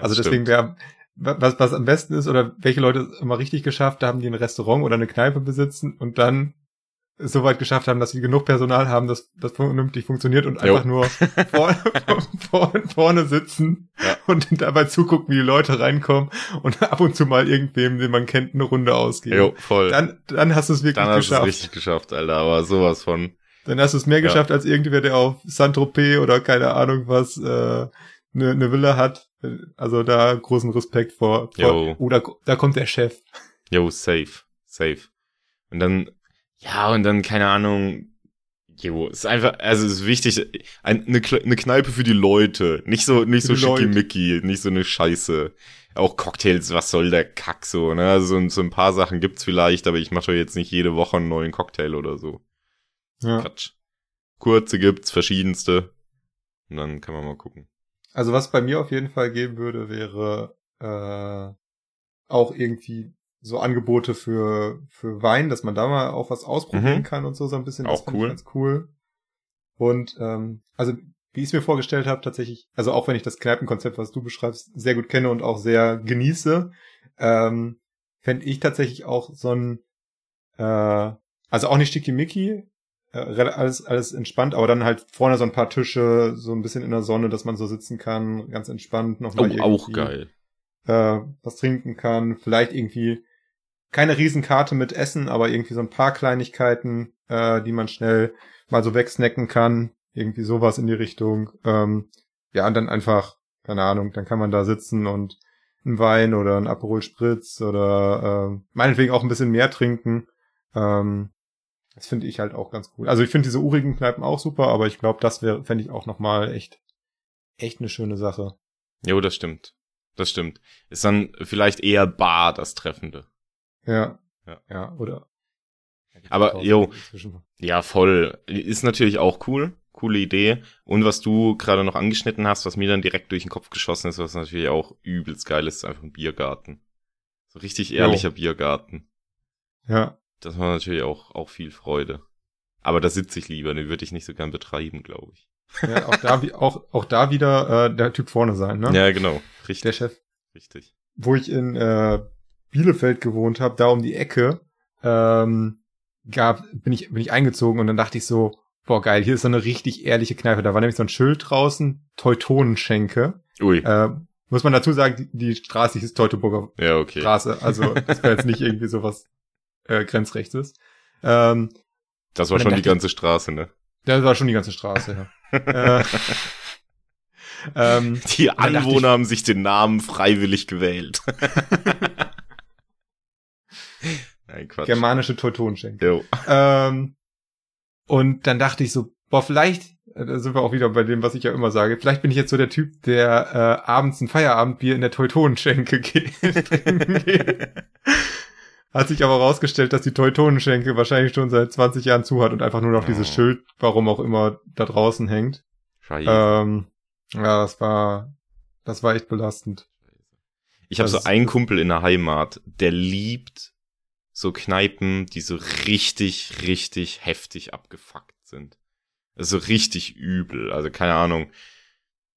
also deswegen wäre, was, was am besten ist, oder welche Leute es immer richtig geschafft haben, die ein Restaurant oder eine Kneipe besitzen und dann so weit geschafft haben, dass sie genug Personal haben, dass das vernünftig funktioniert und jo. einfach nur vorne, vorne, vorne sitzen ja. und dabei zugucken, wie die Leute reinkommen und ab und zu mal irgendwem, den man kennt, eine Runde ausgeben. Jo, voll. Dann, dann hast du es wirklich dann geschafft. Dann hast du es richtig geschafft, Alter, aber sowas von. Dann hast du es mehr ja. geschafft als irgendwer, der auf Saint-Tropez oder keine Ahnung was, äh, eine, eine Villa hat. Also da großen Respekt vor. vor oh, da, da kommt der Chef. Jo, safe, safe. Und dann ja, und dann, keine Ahnung, Jo, ist einfach, also es ist wichtig, eine, eine Kneipe für die Leute. Nicht so, nicht so schickimicki, nicht so eine Scheiße. Auch Cocktails, was soll der Kack so, ne? Also so ein paar Sachen gibt's vielleicht, aber ich mache doch jetzt nicht jede Woche einen neuen Cocktail oder so. Ja. Quatsch. Kurze gibt's, verschiedenste. Und dann kann man mal gucken. Also was bei mir auf jeden Fall geben würde, wäre äh, auch irgendwie so Angebote für, für Wein, dass man da mal auch was ausprobieren mhm. kann und so, so ein bisschen. Auch cool. ganz cool. Und ähm, also wie ich es mir vorgestellt habe, tatsächlich, also auch wenn ich das Kneipenkonzept, was du beschreibst, sehr gut kenne und auch sehr genieße, ähm, fände ich tatsächlich auch so ein, äh, also auch nicht sticky-mickey, äh, alles, alles entspannt, aber dann halt vorne so ein paar Tische, so ein bisschen in der Sonne, dass man so sitzen kann, ganz entspannt noch mal oh, auch geil. Äh, was trinken kann, vielleicht irgendwie keine Riesenkarte mit Essen, aber irgendwie so ein paar Kleinigkeiten, äh, die man schnell mal so wegsnacken kann. Irgendwie sowas in die Richtung. Ähm, ja, und dann einfach, keine Ahnung, dann kann man da sitzen und ein Wein oder ein Aperol Spritz oder äh, meinetwegen auch ein bisschen mehr trinken. Ähm, das finde ich halt auch ganz cool. Also ich finde diese urigen Kneipen auch super, aber ich glaube, das wäre, fände ich auch nochmal echt, echt eine schöne Sache. Jo, das stimmt. Das stimmt. Ist dann vielleicht eher Bar das Treffende. Ja. Ja. Ja, oder. Aber, jo. Ja, voll. Ist natürlich auch cool. Coole Idee. Und was du gerade noch angeschnitten hast, was mir dann direkt durch den Kopf geschossen ist, was natürlich auch übelst geil ist, ist einfach ein Biergarten. So richtig ehrlicher jo. Biergarten. Ja. Das war natürlich auch, auch viel Freude. Aber da sitze ich lieber, den würde ich nicht so gern betreiben, glaube ich. Ja, auch da, auch, auch da wieder äh, der Typ vorne sein, ne? Ja, genau. Richtig. Der Chef. Richtig. Wo ich in äh, Bielefeld gewohnt habe, da um die Ecke, ähm, gab, bin ich, bin ich eingezogen und dann dachte ich so, boah geil, hier ist so eine richtig ehrliche Kneipe. Da war nämlich so ein Schild draußen, Teutonenschenke. Ui. Äh, muss man dazu sagen, die, die Straße hieß Teutoburger ja, okay. Straße. Also das wäre jetzt nicht irgendwie sowas äh, Grenzrechtes. Ähm, das war schon die ganze Straße, ne? Das war schon die ganze Straße, ja. äh, ähm, die Anwohner ich, haben sich den Namen freiwillig gewählt. Nein, Quatsch. Germanische Teutonenschenke. Ähm, und dann dachte ich so, boah, vielleicht, äh, da sind wir auch wieder bei dem, was ich ja immer sage, vielleicht bin ich jetzt so der Typ, der äh, abends ein Feierabendbier in der Teutonenschenke geht. Hat sich aber rausgestellt, dass die Teutonenschenke wahrscheinlich schon seit 20 Jahren zu hat und einfach nur noch oh. dieses Schild, warum auch immer, da draußen hängt. Scheiße. Ähm, ja, das war, das war echt belastend. Ich habe so einen Kumpel in der Heimat, der liebt so Kneipen, die so richtig, richtig heftig abgefuckt sind. Also richtig übel. Also keine Ahnung,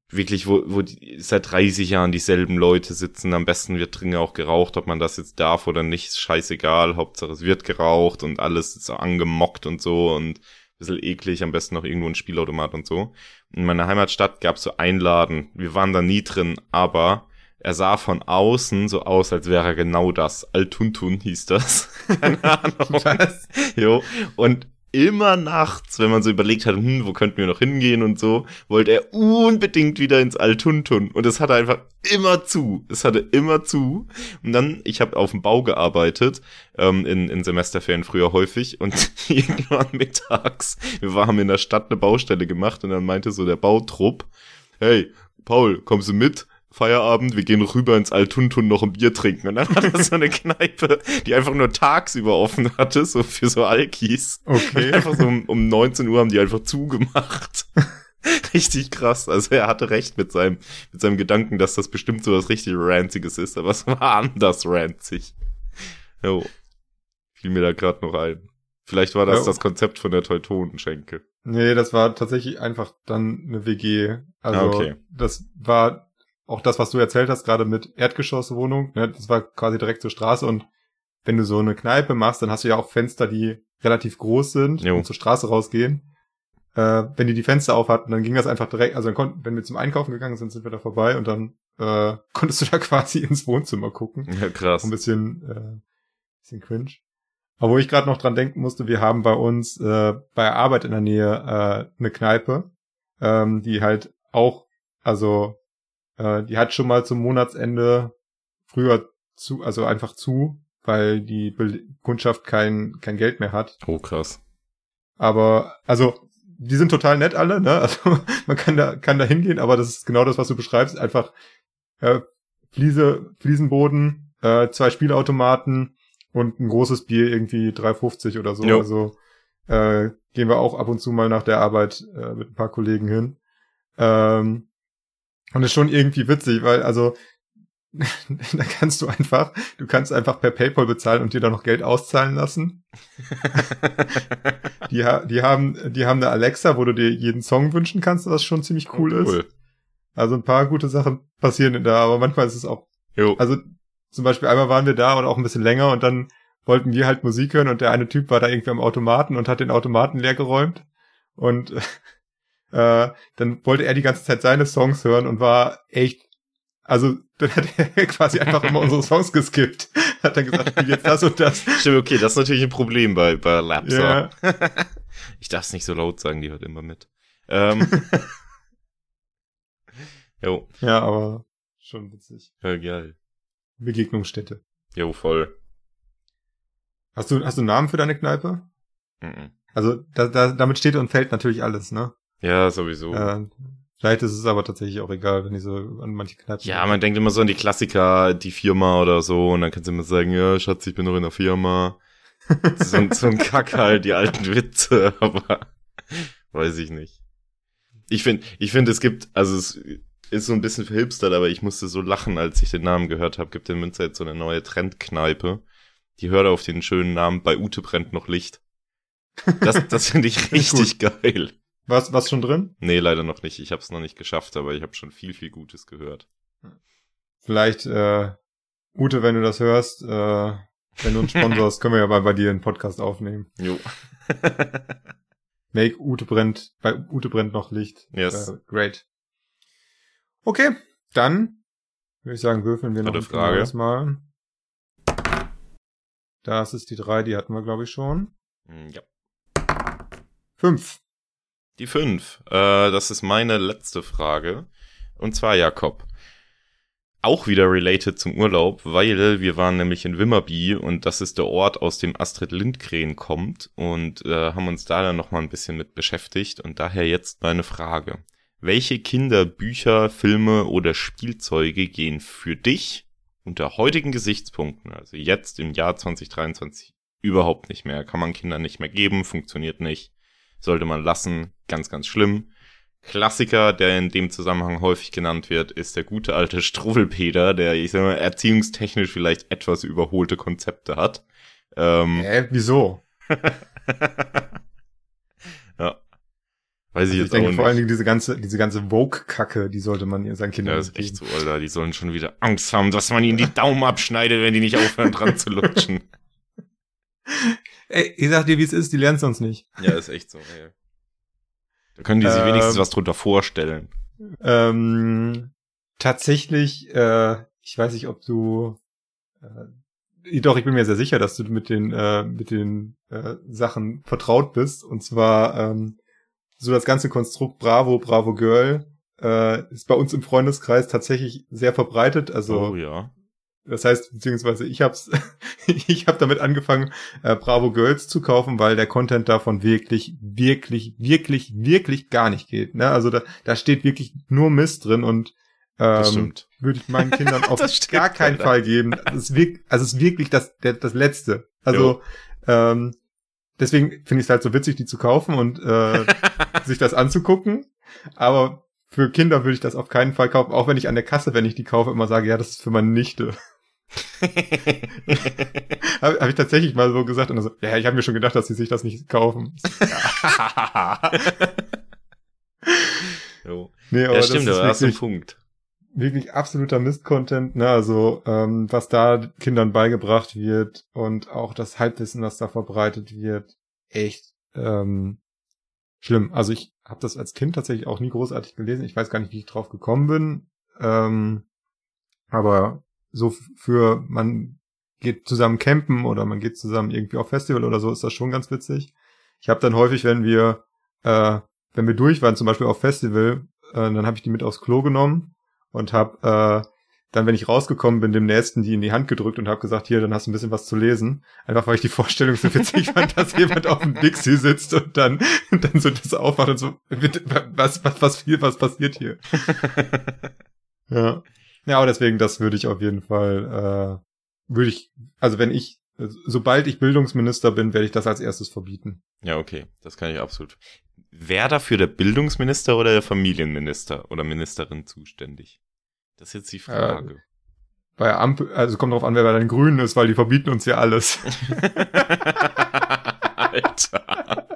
wirklich, wo, wo die, seit 30 Jahren dieselben Leute sitzen. Am besten wird drin auch geraucht, ob man das jetzt darf oder nicht, ist scheißegal. Hauptsache es wird geraucht und alles ist so angemockt und so und ein bisschen eklig, am besten noch irgendwo ein Spielautomat und so. In meiner Heimatstadt gab's so einen Laden. Wir waren da nie drin, aber er sah von außen so aus, als wäre er genau das. Altuntun hieß das. Keine Ahnung. Was? Jo. Und immer nachts, wenn man so überlegt hat, hm, wo könnten wir noch hingehen und so, wollte er unbedingt wieder ins Altuntun. Und es hatte einfach immer zu. Es hatte immer zu. Und dann, ich habe auf dem Bau gearbeitet, ähm, in, in Semesterferien früher häufig. Und irgendwann mittags, wir haben in der Stadt eine Baustelle gemacht und dann meinte so der Bautrupp, hey, Paul, kommst du mit? Feierabend, wir gehen rüber ins Altuntun noch ein Bier trinken. Und dann hat er so eine Kneipe, die einfach nur tagsüber offen hatte, so für so Alkis. Okay. Einfach so um, um 19 Uhr haben die einfach zugemacht. richtig krass. Also er hatte recht mit seinem, mit seinem Gedanken, dass das bestimmt so was richtig Ranziges ist, aber es war anders ranzig. Jo. Fiel mir da gerade noch ein. Vielleicht war das ja. das Konzept von der Teutonenschenke. Nee, das war tatsächlich einfach dann eine WG. Also ah, okay. das war auch das, was du erzählt hast, gerade mit Erdgeschosswohnung, ne, das war quasi direkt zur Straße und wenn du so eine Kneipe machst, dann hast du ja auch Fenster, die relativ groß sind jo. und zur Straße rausgehen. Äh, wenn die die Fenster auf hatten, dann ging das einfach direkt, also dann konnten, wenn wir zum Einkaufen gegangen sind, sind wir da vorbei und dann äh, konntest du da quasi ins Wohnzimmer gucken. Ja, krass. Ein bisschen, äh, bisschen cringe. Aber wo ich gerade noch dran denken musste, wir haben bei uns äh, bei Arbeit in der Nähe äh, eine Kneipe, ähm, die halt auch, also äh, die hat schon mal zum Monatsende früher zu, also einfach zu, weil die Be Kundschaft kein, kein Geld mehr hat. Oh, krass. Aber, also, die sind total nett alle, ne? Also man kann da, kann da hingehen, aber das ist genau das, was du beschreibst. Einfach äh, Fliese, Fliesenboden, äh, zwei Spielautomaten und ein großes Bier, irgendwie 3,50 oder so. Jo. Also äh, gehen wir auch ab und zu mal nach der Arbeit äh, mit ein paar Kollegen hin. Ähm, und das ist schon irgendwie witzig, weil also da kannst du einfach, du kannst einfach per PayPal bezahlen und dir da noch Geld auszahlen lassen. die, die haben, die haben eine Alexa, wo du dir jeden Song wünschen kannst, was schon ziemlich cool, oh, cool. ist. Also ein paar gute Sachen passieren da, aber manchmal ist es auch. Jo. Also zum Beispiel einmal waren wir da und auch ein bisschen länger und dann wollten wir halt Musik hören und der eine Typ war da irgendwie am Automaten und hat den Automaten leer geräumt und äh, dann wollte er die ganze Zeit seine Songs hören und war echt, also dann hat er quasi einfach immer unsere Songs geskippt. Hat dann gesagt, spiel jetzt das und das. Stimmt, okay, das ist natürlich ein Problem bei, bei Lapsa. Ja. ich darf es nicht so laut sagen, die hört immer mit. Ähm. jo. Ja, aber schon witzig. Ja, geil. Begegnungsstätte. Jo, voll. Hast du, hast du einen Namen für deine Kneipe? Mhm. Also da, da, damit steht und fällt natürlich alles, ne? Ja, sowieso. Äh, Vielleicht ist es aber tatsächlich auch egal, wenn ich so an manche Kneipen. Ja, man denkt immer so an die Klassiker, die Firma oder so, und dann kannst du immer sagen, ja, Schatz, ich bin noch in der Firma. so, ein- so ein Kack halt, die alten Witze, aber weiß ich nicht. Ich finde, ich finde, es gibt, also es ist so ein bisschen verhipstert, aber ich musste so lachen, als ich den Namen gehört habe. Gibt in Münster jetzt so eine neue Trendkneipe. Die hört auf den schönen Namen, bei Ute brennt noch Licht. Das, das finde ich richtig geil. Was, was schon drin? Nee, leider noch nicht. Ich habe es noch nicht geschafft, aber ich habe schon viel, viel Gutes gehört. Vielleicht, äh, Ute, wenn du das hörst, äh, wenn du uns sponsorst, können wir ja mal bei dir einen Podcast aufnehmen. Jo. Make Ute brennt, bei Ute brennt noch Licht. Yes. Äh, great. Okay, dann würde ich sagen, würfeln wir noch Dritte ein Frage. Mal. Das ist die drei, die hatten wir, glaube ich, schon. Hm, ja. Fünf. Die fünf. Äh, das ist meine letzte Frage. Und zwar, Jakob. Auch wieder related zum Urlaub, weil wir waren nämlich in Wimmerby und das ist der Ort, aus dem Astrid Lindgren kommt und äh, haben uns da dann nochmal ein bisschen mit beschäftigt und daher jetzt meine Frage. Welche Kinderbücher, Filme oder Spielzeuge gehen für dich unter heutigen Gesichtspunkten, also jetzt im Jahr 2023, überhaupt nicht mehr? Kann man Kindern nicht mehr geben, funktioniert nicht sollte man lassen. Ganz, ganz schlimm. Klassiker, der in dem Zusammenhang häufig genannt wird, ist der gute alte Struwwelpeter, der, ich sag mal, erziehungstechnisch vielleicht etwas überholte Konzepte hat. Ähm, Hä, wieso? ja. Weiß ich Also ich jetzt denke auch vor allen nicht. Dingen diese ganze, diese ganze Vogue-Kacke, die sollte man seinen Kindern Ja, ist nicht echt so, Alter. Die sollen schon wieder Angst haben, dass man ihnen die Daumen abschneidet, wenn die nicht aufhören dran zu lutschen. Ey, ich sag dir, wie es ist, die lernen sonst nicht. Ja, ist echt so, ey. Da können die sich Ähm, wenigstens was drunter vorstellen. Ähm, tatsächlich, äh, ich weiß nicht, ob du, äh, doch, ich bin mir sehr sicher, dass du mit den, äh, mit den äh, Sachen vertraut bist. Und zwar ähm, so das ganze Konstrukt Bravo, Bravo Girl äh, ist bei uns im Freundeskreis tatsächlich sehr verbreitet. Also oh ja. Das heißt, beziehungsweise ich hab's, ich habe damit angefangen, äh, Bravo Girls zu kaufen, weil der Content davon wirklich, wirklich, wirklich, wirklich gar nicht geht. Ne? Also da, da steht wirklich nur Mist drin und ähm, würde ich meinen Kindern auf stimmt, gar keinen Alter. Fall geben. Das ist wirklich, also es ist wirklich das, der, das Letzte. Also ähm, deswegen finde ich es halt so witzig, die zu kaufen und äh, sich das anzugucken. Aber für Kinder würde ich das auf keinen Fall kaufen, auch wenn ich an der Kasse, wenn ich die kaufe, immer sage, ja, das ist für meine Nichte. Habe hab ich tatsächlich mal so gesagt und so, ja, ich habe mir schon gedacht, dass sie sich das nicht kaufen. jo. Nee, aber Ja, das stimmt, ist aber hast du einen Punkt. wirklich absoluter Mist-Content, ne? Also, ähm, was da Kindern beigebracht wird und auch das Halbwissen, was da verbreitet wird, echt ähm, schlimm. Also ich habe das als Kind tatsächlich auch nie großartig gelesen. Ich weiß gar nicht, wie ich drauf gekommen bin. Ähm, aber so für man geht zusammen campen oder man geht zusammen irgendwie auf Festival oder so, ist das schon ganz witzig. Ich habe dann häufig, wenn wir äh, wenn wir durch waren, zum Beispiel auf Festival, äh, dann habe ich die mit aufs Klo genommen und habe äh, dann, wenn ich rausgekommen bin, dem Nächsten die in die Hand gedrückt und habe gesagt, hier, dann hast du ein bisschen was zu lesen. Einfach, weil ich die Vorstellung so witzig fand, dass jemand auf dem Dixie sitzt und dann, und dann so das aufmacht und so, was, was, was, viel, was passiert hier? Ja. Ja, aber deswegen, das würde ich auf jeden Fall, äh, würde ich, also wenn ich, sobald ich Bildungsminister bin, werde ich das als erstes verbieten. Ja, okay, das kann ich absolut. Wer dafür der Bildungsminister oder der Familienminister oder Ministerin zuständig? Das ist jetzt die Frage. Bei Ampel, also kommt drauf an, wer bei den Grünen ist, weil die verbieten uns ja alles. Alter.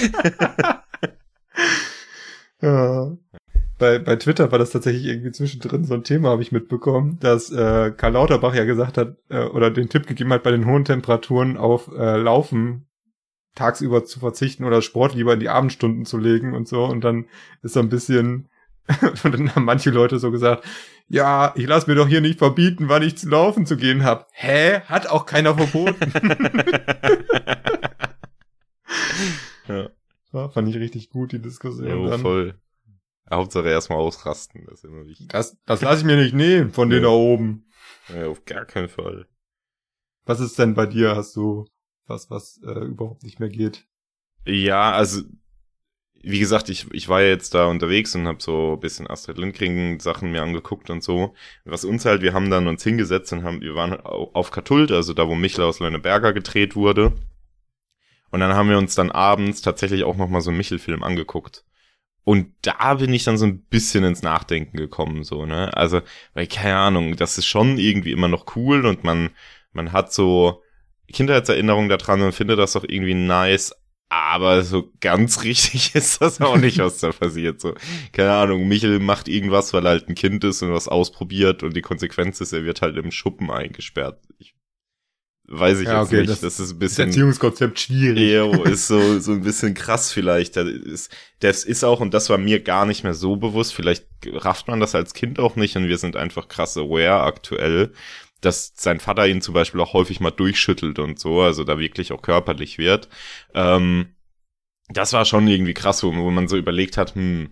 Ja. Bei, bei Twitter war das tatsächlich irgendwie zwischendrin so ein Thema, habe ich mitbekommen, dass äh, Karl Lauterbach ja gesagt hat, äh, oder den Tipp gegeben hat, bei den hohen Temperaturen auf äh, Laufen tagsüber zu verzichten oder Sport lieber in die Abendstunden zu legen und so. Und dann ist so ein bisschen, und dann haben manche Leute so gesagt, ja, ich lass mir doch hier nicht verbieten, wann ich zu laufen zu gehen hab. Hä? Hat auch keiner verboten. ja, ja, fand ich richtig gut, die Diskussion. jo, dann. voll. Hauptsache erstmal ausrasten, das ist immer wichtig. Das, das lasse ich mir nicht nehmen von denen Ja. da oben. Ja, auf gar keinen Fall. Was ist denn bei dir? Hast du was, was äh, überhaupt nicht mehr geht? Ja, also wie gesagt, ich, ich war ja jetzt da unterwegs und habe so ein bisschen Astrid Lindgren Sachen mir angeguckt und so. Was uns halt, wir haben dann uns hingesetzt und haben, wir waren auf Katult, also da, wo Michel aus Lönneberger gedreht wurde. Und dann haben wir uns dann abends tatsächlich auch nochmal so einen Michel-Film angeguckt. Und da bin ich dann so ein bisschen ins Nachdenken gekommen, so, ne? Also, weil, keine Ahnung, das ist schon irgendwie immer noch cool und man, man hat so Kindheitserinnerungen daran und findet das auch irgendwie nice, aber so ganz richtig ist das auch nicht, was da passiert. So, keine Ahnung, Michel macht irgendwas, weil er halt ein Kind ist und was ausprobiert und die Konsequenz ist, er wird halt im Schuppen eingesperrt. Ich, weiß ich ja, jetzt okay, nicht. Das, das, ist ein bisschen. Das Erziehungskonzept schwierig. Eo ist so, so ein bisschen krass vielleicht. Das ist, das ist auch, und das war mir gar nicht mehr so bewusst, vielleicht rafft man das als Kind auch nicht und wir sind einfach krass aware aktuell, dass sein Vater ihn zum Beispiel auch häufig mal durchschüttelt und so, also da wirklich auch körperlich wird. Ähm, das war schon irgendwie krass, wo, wo man so überlegt hat, hm,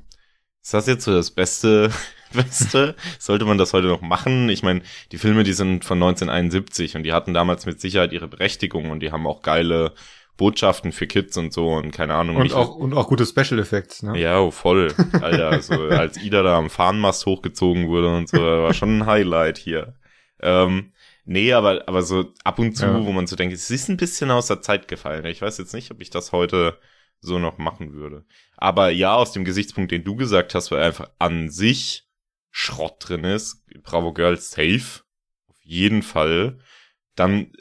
ist das jetzt so das Beste, Beste? Sollte man das heute noch machen? Ich meine, die Filme, die sind von 1971 und die hatten damals mit Sicherheit ihre Berechtigung und die haben auch geile Botschaften für Kids und so und keine Ahnung. Und auch, und auch gute Special Effects, ne? Ja, oh, voll. Alter, so als Ida da am Fahnenmast hochgezogen wurde und so, war schon ein Highlight hier. Ähm, nee, aber, aber so ab und zu, ja. wo man so denkt, es ist ein bisschen aus der Zeit gefallen. Ich weiß jetzt nicht, ob ich das heute so noch machen würde. Aber ja, aus dem Gesichtspunkt, den du gesagt hast, weil einfach an sich Schrott drin ist, Bravo Girls safe. Auf jeden Fall. Dann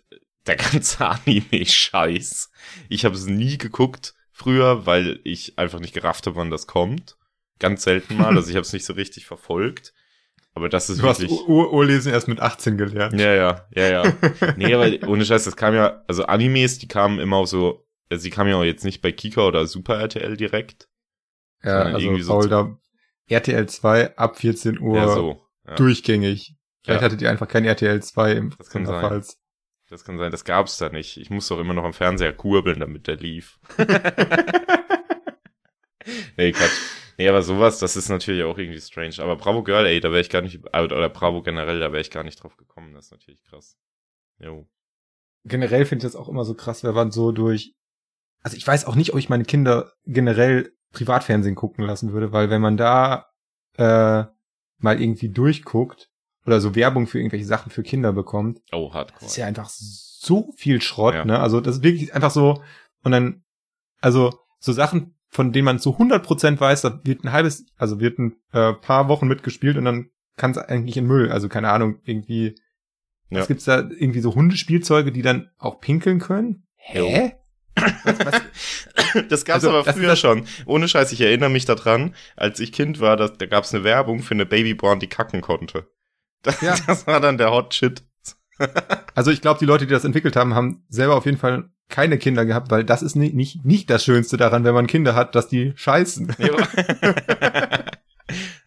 der ganze Anime-Scheiß. Ich habe es nie geguckt früher, weil ich einfach nicht gerafft habe, wann das kommt. Ganz selten mal, also ich habe es nicht so richtig verfolgt. Aber das ist du wirklich. Hast Urlesen erst mit 18 gelernt. Ja, ja, ja, ja. nee, aber ohne Scheiß, das kam ja, also Animes, die kamen immer so, also die kamen ja auch jetzt nicht bei Kika oder Super RTL direkt. Ja, also irgendwie so Paul, RTL 2 ab 14 Uhr ja, so, ja. durchgängig. Vielleicht ja. hattet ihr einfach kein RTL 2 im das kann sein. Falls. Das kann sein, das gab's da nicht. Ich muss doch immer noch am Fernseher kurbeln, damit der lief. nee, Quatsch. Nee, aber sowas, das ist natürlich auch irgendwie strange. Aber Bravo Girl, ey, da wäre ich gar nicht, oder Bravo generell, da wäre ich gar nicht drauf gekommen. Das ist natürlich krass. Jo. Generell finde ich das auch immer so krass, wenn man so durch, also ich weiß auch nicht, ob ich meine Kinder generell Privatfernsehen gucken lassen würde, weil wenn man da äh, mal irgendwie durchguckt oder so Werbung für irgendwelche Sachen für Kinder bekommt, oh, hardcore. Das ist ja einfach so viel Schrott, ja. ne? Also das ist wirklich einfach so und dann also so Sachen von denen man zu 100% weiß, da wird ein halbes, also wird ein äh, paar Wochen mitgespielt und dann kann es eigentlich in Müll. Also keine Ahnung, irgendwie. Ja. Was gibt's da irgendwie so Hundespielzeuge, die dann auch pinkeln können? Hä? Was, was? Das gab's also, aber früher schon. Ohne Scheiß, ich erinnere mich daran, als ich Kind war, da, da gab's eine Werbung für eine Babyborn, die kacken konnte. Das, ja. das war dann der Hot Shit. also ich glaube, die Leute, die das entwickelt haben, haben selber auf jeden Fall keine Kinder gehabt, weil das ist nicht, nicht, nicht das Schönste daran, wenn man Kinder hat, dass die scheißen.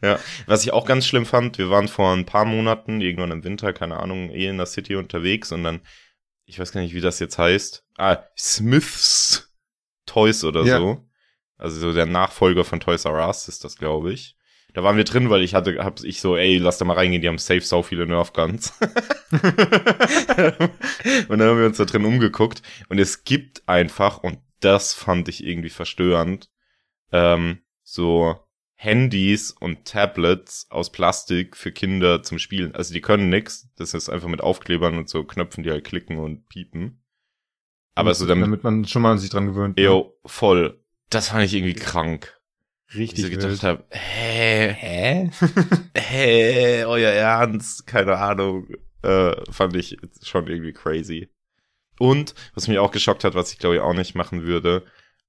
ja, was ich auch ganz schlimm fand, wir waren vor ein paar Monaten, irgendwann im Winter, keine Ahnung, eh in der City unterwegs und dann, ich weiß gar nicht, wie das jetzt heißt, ah, Smiths Toys oder ja. so. Also so der Nachfolger von Toys R Us ist das, glaube ich. Da waren wir drin, weil ich hatte, hab ich so, ey, lass da mal reingehen, die haben safe so viele Nerf Guns. und dann haben wir uns da drin umgeguckt und es gibt einfach, und das fand ich irgendwie verstörend, ähm, so Handys und Tablets aus Plastik für Kinder zum Spielen. Also die können nix, das ist einfach mit Aufklebern und so Knöpfen, die halt klicken und piepen. Aber so damit, damit man schon mal sich dran gewöhnt. Jo, ja. voll. Das fand ich irgendwie krank richtig ich so gedacht habe, hä, hä, hä, euer Ernst, keine Ahnung, äh, fand ich schon irgendwie crazy. Und was mich auch geschockt hat, was ich glaube ich auch nicht machen würde,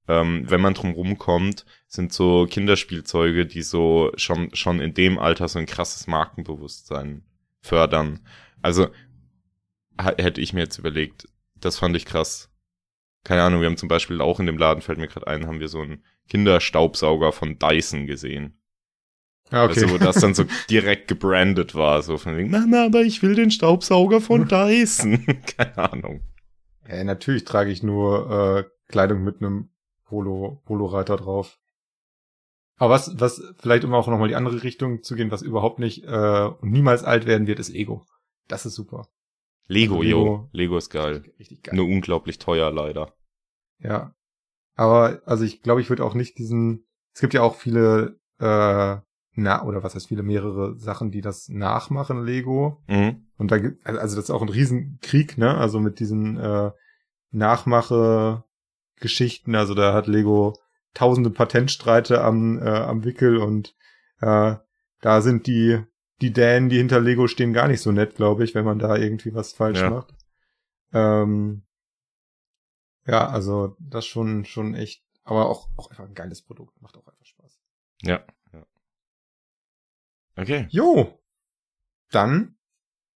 ähm, wenn man drum rumkommt, sind so Kinderspielzeuge, die so schon schon in dem Alter so ein krasses Markenbewusstsein fördern. Also hätte ich mir jetzt überlegt, das fand ich krass. Keine Ahnung, wir haben zum Beispiel auch in dem Laden, fällt mir gerade ein, haben wir so ein Kinderstaubsauger von Dyson gesehen. Ah, okay. Also, wo das dann so direkt gebrandet war, so von wegen, Mama, aber ich will den Staubsauger von Dyson. Keine Ahnung. Ja, natürlich trage ich nur äh, Kleidung mit einem Polo, Polo-Reiter drauf. Aber was, was vielleicht um auch nochmal die andere Richtung zu gehen, was überhaupt nicht äh, und niemals alt werden wird, ist Ego. Das ist super. Lego, also Lego, yo. Lego ist geil. Richtig geil. Nur unglaublich teuer leider. Ja. Aber, also ich glaube, ich würde auch nicht diesen es gibt ja auch viele, äh, na, oder was heißt viele, mehrere Sachen, die das nachmachen, Lego. Mhm. Und da gibt, also das ist auch ein Riesenkrieg, ne? Also mit diesen äh, Nachmache-Geschichten. Also da hat Lego tausende Patentstreite am, äh, am Wickel und äh, da sind die, die Dänen, die hinter Lego stehen, gar nicht so nett, glaube ich, wenn man da irgendwie was falsch Ja. macht. Ähm, ja, also das schon, schon echt, aber auch, auch einfach ein geiles Produkt. Macht auch einfach Spaß. Ja. ja. Okay. Jo, dann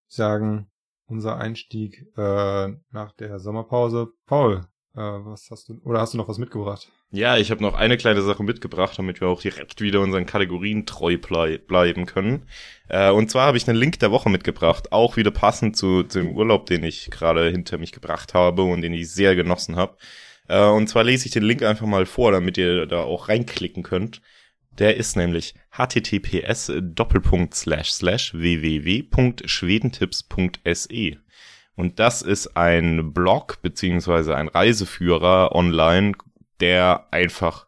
sagen unser Einstieg äh, nach der Sommerpause. Paul, äh, was hast du, oder hast du noch was mitgebracht? Ja, ich habe noch eine kleine Sache mitgebracht, damit wir auch direkt wieder unseren Kategorien treu blei bleiben können. Äh, und zwar habe ich einen Link der Woche mitgebracht, auch wieder passend zu, zu dem Urlaub, den ich gerade hinter mich gebracht habe und den ich sehr genossen habe. Äh, und zwar lese ich den Link einfach mal vor, damit ihr da auch reinklicken könnt. Der ist nämlich https www.schwedentipps.se. Und das ist ein Blog beziehungsweise ein Reiseführer online, der einfach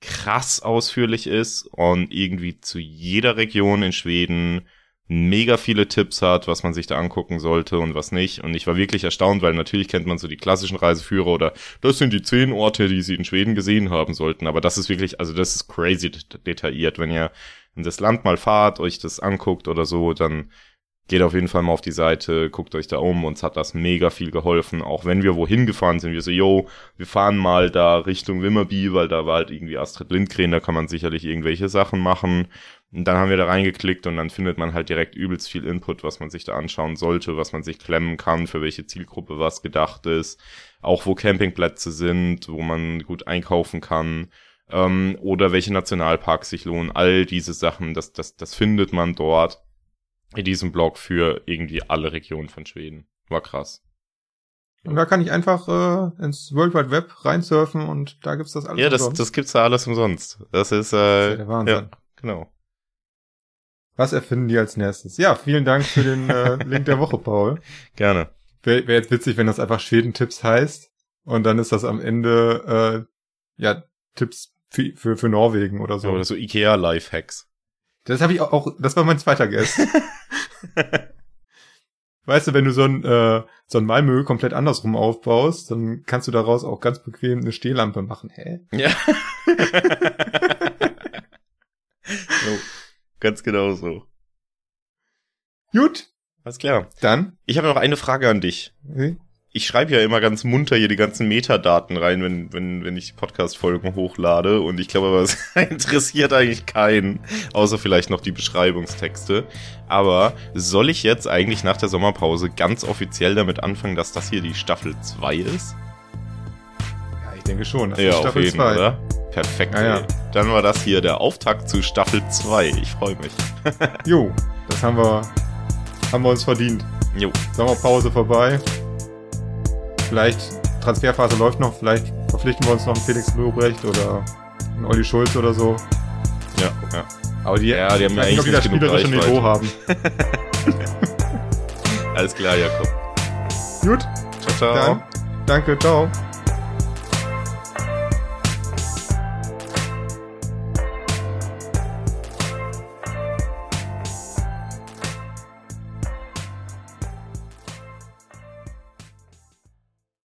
krass ausführlich ist und irgendwie zu jeder Region in Schweden mega viele Tipps hat, was man sich da angucken sollte und was nicht. Und ich war wirklich erstaunt, weil natürlich kennt man so die klassischen Reiseführer oder das sind die zehn Orte, die sie in Schweden gesehen haben sollten. Aber das ist wirklich, also das ist crazy det- detailliert. Wenn ihr in das Land mal fahrt, euch das anguckt oder so, dann geht auf jeden Fall mal auf die Seite, guckt euch da um. Uns hat das mega viel geholfen. Auch wenn wir wohin gefahren sind, wir so, yo, wir fahren mal da Richtung Wimmerby, weil da war halt irgendwie Astrid Lindgren, da kann man sicherlich irgendwelche Sachen machen. Und dann haben wir da reingeklickt und dann findet man halt direkt übelst viel Input, was man sich da anschauen sollte, was man sich klemmen kann, für welche Zielgruppe was gedacht ist. Auch wo Campingplätze sind, wo man gut einkaufen kann. Ähm, oder welche Nationalparks sich lohnen. All diese Sachen, das, das, das findet man dort in diesem Blog für irgendwie alle Regionen von Schweden. War krass. Und da kann ich einfach äh, ins World Wide Web reinsurfen und da gibt's das alles. Ja, das, umsonst. das gibt's da alles umsonst. Das ist, Das ist äh, ja der Wahnsinn. ja, genau. Was erfinden die als nächstes? Ja, vielen Dank für den äh, Link der Woche, Paul. Gerne. Wäre wär jetzt witzig, wenn das einfach Schweden-Tipps heißt und dann ist das am Ende äh, ja Tipps für, für, für Norwegen oder so. So, oder so Ikea Lifehacks. Das habe ich auch, auch, das war mein zweiter Guest. weißt du, wenn du so ein, äh, so ein Malmö komplett andersrum aufbaust, dann kannst du daraus auch ganz bequem eine Stehlampe machen. Hä? Ja. so, ganz genau so. Gut, Alles klar. dann. Ich habe noch eine Frage an dich. äh, Ich schreibe ja immer ganz munter hier die ganzen Metadaten rein, wenn, wenn, wenn ich Podcast-Folgen hochlade. Und ich glaube, aber es interessiert eigentlich keinen, außer vielleicht noch die Beschreibungstexte. Aber soll ich jetzt eigentlich nach der Sommerpause ganz offiziell damit anfangen, dass das hier die Staffel 2 ist? Ja, ich denke schon. Das ja, ist auf Staffel jeden, zwei. oder? Perfekt. Ja, ja. Dann war das hier der Auftakt zu Staffel 2. Ich freue mich. Jo, das haben wir, haben wir uns verdient. Jo. Sommerpause vorbei. Vielleicht, Transferphase läuft noch, vielleicht verpflichten wir uns noch einen Felix Lobrecht oder einen Olli Schulz oder so. Ja, ja. Aber die, Ja, die haben ja eigentlich nicht genug spielerische. Niveau haben. Alles klar, Jakob. Gut, Ciao, ciao. dann danke, ciao.